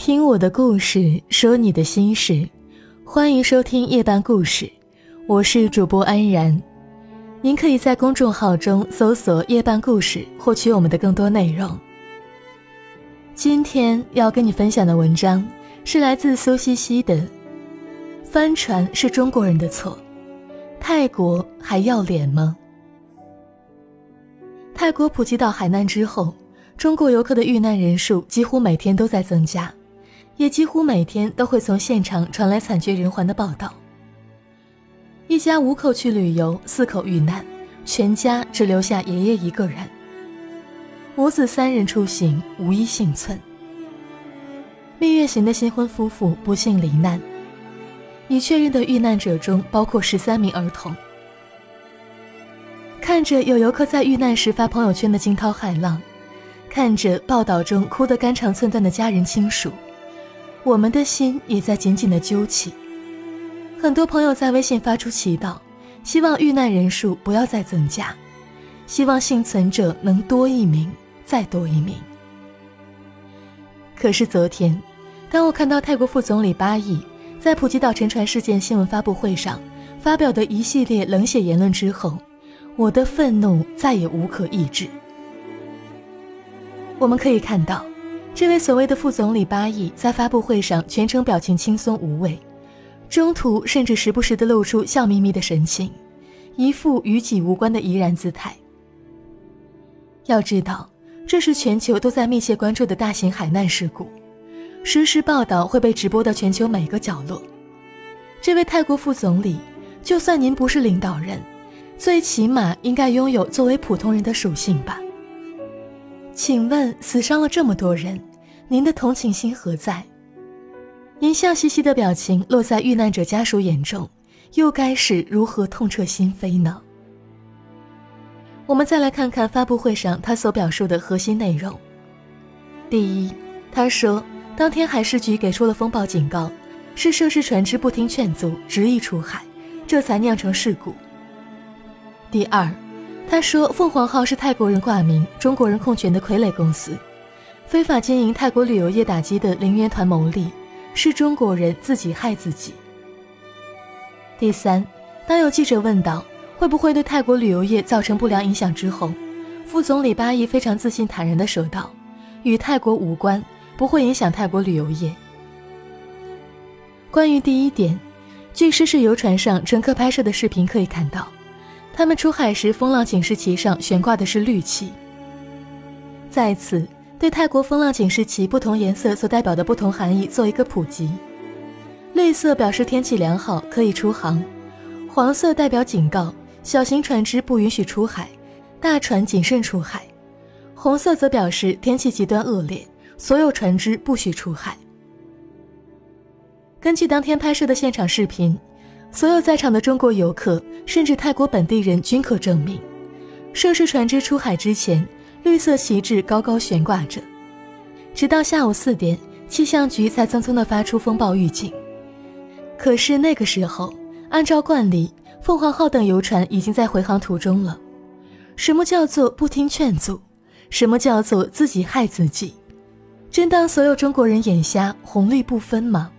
听我的故事，说你的心事，欢迎收听夜半故事，我是主播安然。您可以在公众号中搜索“夜半故事”，获取我们的更多内容。今天要跟你分享的文章是来自苏西西的《帆船是中国人的错》，泰国还要脸吗？泰国普吉岛海难之后，中国游客的遇难人数几乎每天都在增加。也几乎每天都会从现场传来惨绝人寰的报道。一家五口去旅游，四口遇难，全家只留下爷爷一个人。母子三人出行，无一幸存。蜜月行的新婚夫妇不幸罹难，已确认的遇难者中包括十三名儿童。看着有游客在遇难时发朋友圈的惊涛骇浪，看着报道中哭得肝肠寸断的家人亲属。我们的心也在紧紧的揪起。很多朋友在微信发出祈祷，希望遇难人数不要再增加，希望幸存者能多一名，再多一名。可是昨天，当我看到泰国副总理巴益在普吉岛沉船事件新闻发布会上发表的一系列冷血言论之后，我的愤怒再也无可抑制。我们可以看到。这位所谓的副总理巴益在发布会上全程表情轻松无畏，中途甚至时不时地露出笑眯眯的神情，一副与己无关的怡然姿态。要知道，这是全球都在密切关注的大型海难事故，实时报道会被直播到全球每个角落。这位泰国副总理，就算您不是领导人，最起码应该拥有作为普通人的属性吧。请问死伤了这么多人，您的同情心何在？您笑嘻嘻的表情落在遇难者家属眼中，又该是如何痛彻心扉呢？我们再来看看发布会上他所表述的核心内容。第一，他说当天海事局给出了风暴警告，是涉事船只不听劝阻，执意出海，这才酿成事故。第二。他说：“凤凰号是泰国人挂名、中国人控权的傀儡公司，非法经营泰国旅游业，打击的零元团牟利，是中国人自己害自己。”第三，当有记者问到会不会对泰国旅游业造成不良影响之后，副总理巴益非常自信坦然地说道：“与泰国无关，不会影响泰国旅游业。”关于第一点，据失事游船上乘客拍摄的视频可以看到。他们出海时，风浪警示旗上悬挂的是绿旗。在此，对泰国风浪警示旗不同颜色所代表的不同含义做一个普及：绿色表示天气良好，可以出航；黄色代表警告，小型船只不允许出海，大船谨慎出海；红色则表示天气极端恶劣，所有船只不许出海。根据当天拍摄的现场视频。所有在场的中国游客，甚至泰国本地人均可证明，涉事船只出海之前，绿色旗帜高高悬挂着。直到下午四点，气象局才匆匆地发出风暴预警。可是那个时候，按照惯例，凤凰号等游船已经在回航途中了。什么叫做不听劝阻？什么叫做自己害自己？真当所有中国人眼瞎，红绿不分吗？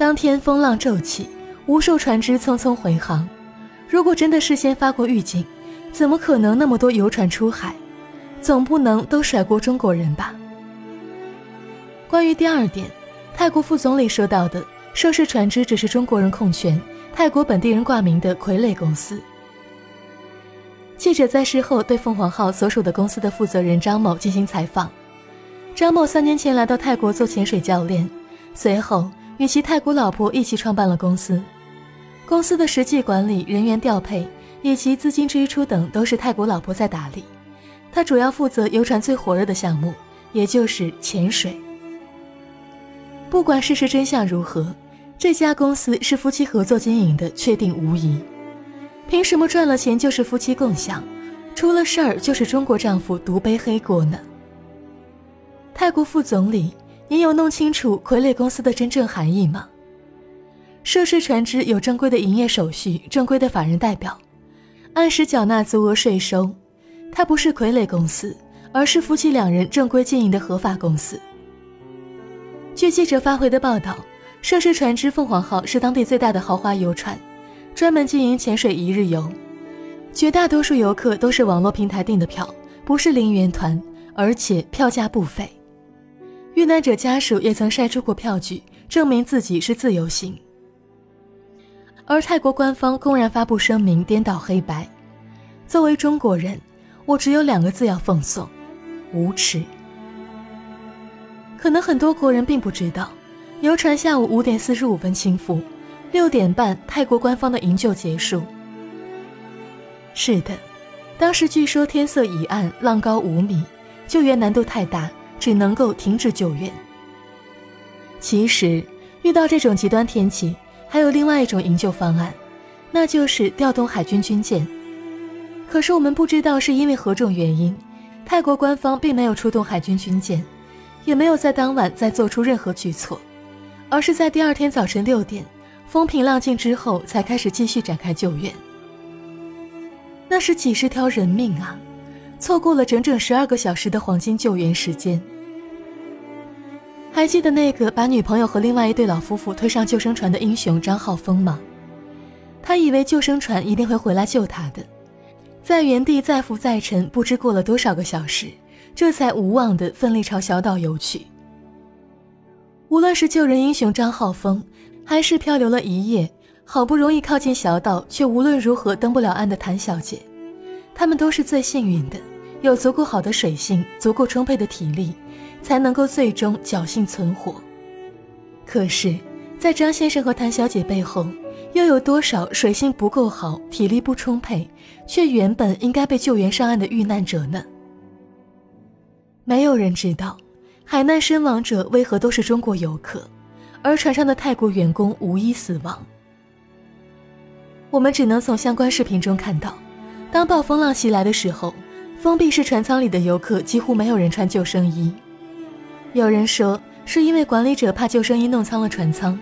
当天风浪骤起，无数船只匆匆回航。如果真的事先发过预警，怎么可能那么多游船出海？总不能都甩锅中国人吧？关于第二点，泰国副总理说到的涉事船只只是中国人控权、泰国本地人挂名的傀儡公司。记者在事后对凤凰号所属的公司的负责人张某进行采访。张某三年前来到泰国做潜水教练，随后。与其泰国老婆一起创办了公司，公司的实际管理、人员调配以及资金支出等都是泰国老婆在打理。他主要负责游船最火热的项目，也就是潜水。不管事实真相如何，这家公司是夫妻合作经营的，确定无疑。凭什么赚了钱就是夫妻共享，出了事儿就是中国丈夫独背黑锅呢？泰国副总理。你有弄清楚傀儡公司的真正含义吗？涉事船只有正规的营业手续、正规的法人代表，按时缴纳足额税收，它不是傀儡公司，而是夫妻两人正规经营的合法公司。据记者发回的报道，涉事船只“凤凰号”是当地最大的豪华游船，专门经营潜水一日游。绝大多数游客都是网络平台订的票，不是零元团，而且票价不菲。遇难者家属也曾晒出过票据，证明自己是自由行。而泰国官方公然发布声明，颠倒黑白。作为中国人，我只有两个字要奉送：无耻。可能很多国人并不知道，游船下午五点四十五分倾覆，六点半泰国官方的营救结束。是的，当时据说天色已暗，浪高五米，救援难度太大，只能够停止救援。其实，遇到这种极端天气。还有另外一种营救方案，那就是调动海军军舰。可是我们不知道是因为何种原因，泰国官方并没有出动海军军舰，也没有在当晚再做出任何举措，而是在第二天早晨六点，风平浪静之后才开始继续展开救援。那是几十条人命啊，错过了整整十二个小时的黄金救援时间。还记得那个把女朋友和另外一对老夫妇推上救生船的英雄张浩峰吗？他以为救生船一定会回来救他的，在原地再浮再沉，不知过了多少个小时，这才无望地奋力朝小岛游去。无论是救人英雄张浩峰，还是漂流了一夜，好不容易靠近小岛却无论如何登不了岸的谭小姐，他们都是最幸运的，有足够好的水性，足够充沛的体力。才能够最终侥幸存活。可是，在张先生和谭小姐背后，又有多少水性不够好、体力不充沛，却原本应该被救援上岸的遇难者呢？没有人知道，海难身亡者为何都是中国游客，而船上的泰国员工无一死亡。我们只能从相关视频中看到，当暴风浪袭来的时候，封闭式船舱里的游客几乎没有人穿救生衣。有人说是因为管理者怕救生衣弄脏了船舱，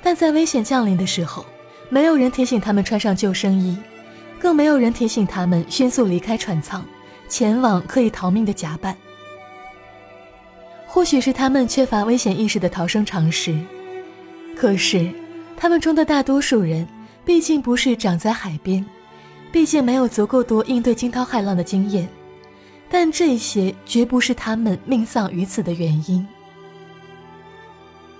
但在危险降临的时候，没有人提醒他们穿上救生衣，更没有人提醒他们迅速离开船舱，前往可以逃命的甲板。或许是他们缺乏危险意识的逃生常识，可是他们中的大多数人毕竟不是长在海边，毕竟没有足够多应对惊涛骇浪的经验。但这些绝不是他们命丧于此的原因。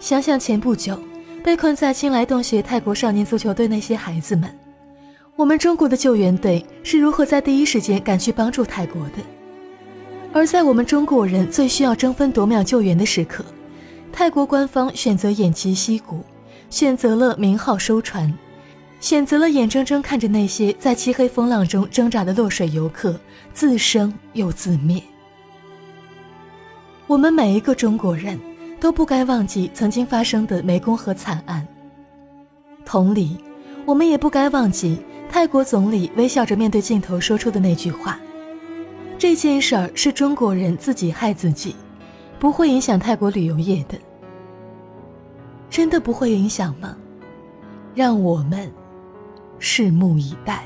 想想前不久被困在青莱洞穴泰国少年足球队那些孩子们，我们中国的救援队是如何在第一时间赶去帮助泰国的？而在我们中国人最需要争分夺秒救援的时刻，泰国官方选择偃旗息鼓，选择了名号收船。选择了眼睁睁看着那些在漆黑风浪中挣扎的落水游客自生又自灭。我们每一个中国人都不该忘记曾经发生的湄公河惨案。同理，我们也不该忘记泰国总理微笑着面对镜头说出的那句话：“这件事儿是中国人自己害自己，不会影响泰国旅游业的。”真的不会影响吗？让我们。拭目以待。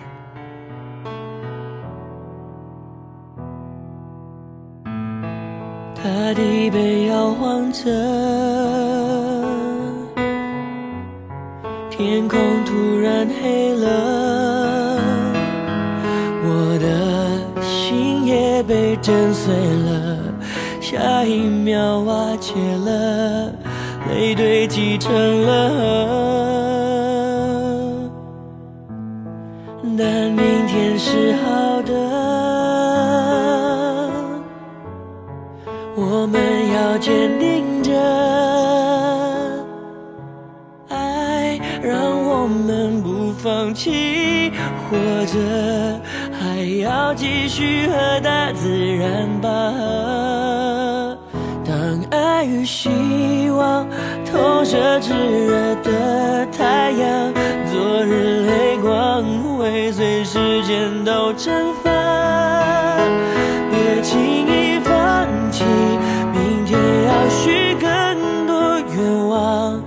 大地被摇晃着，天空突然黑了，我的心也被震碎了，下一秒瓦解了，泪堆积成了河。但明天是好的，我们要坚定着，爱让我们不放弃，活着还要继续和大自然拔河。与希望投射炙热的太阳，昨日泪光。会随时间都蒸发，别轻易放弃。明天要许更多愿望，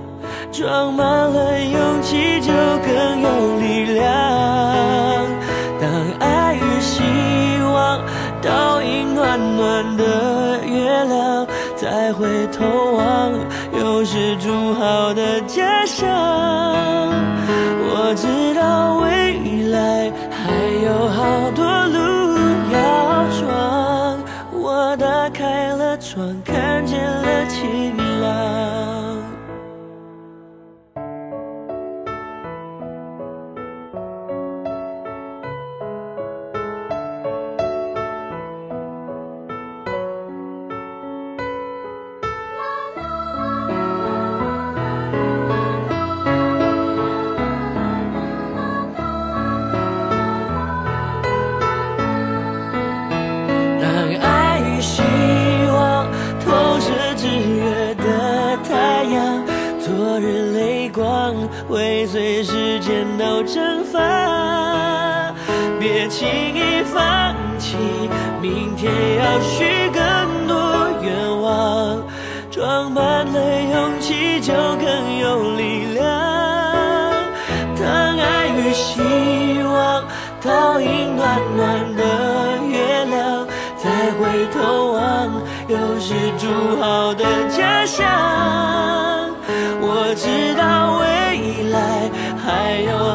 装满了勇气就更有力量。当爱与希望倒映头望。又是筑好的家乡。我知道未来还有好多路要闯，我打开了窗，看见了晴蒸发别轻易放弃明天要许更多愿望装满了勇气就更有力量。当爱与希望倒映暖暖的月亮再回头望又是筑好的家乡。我知道未来还有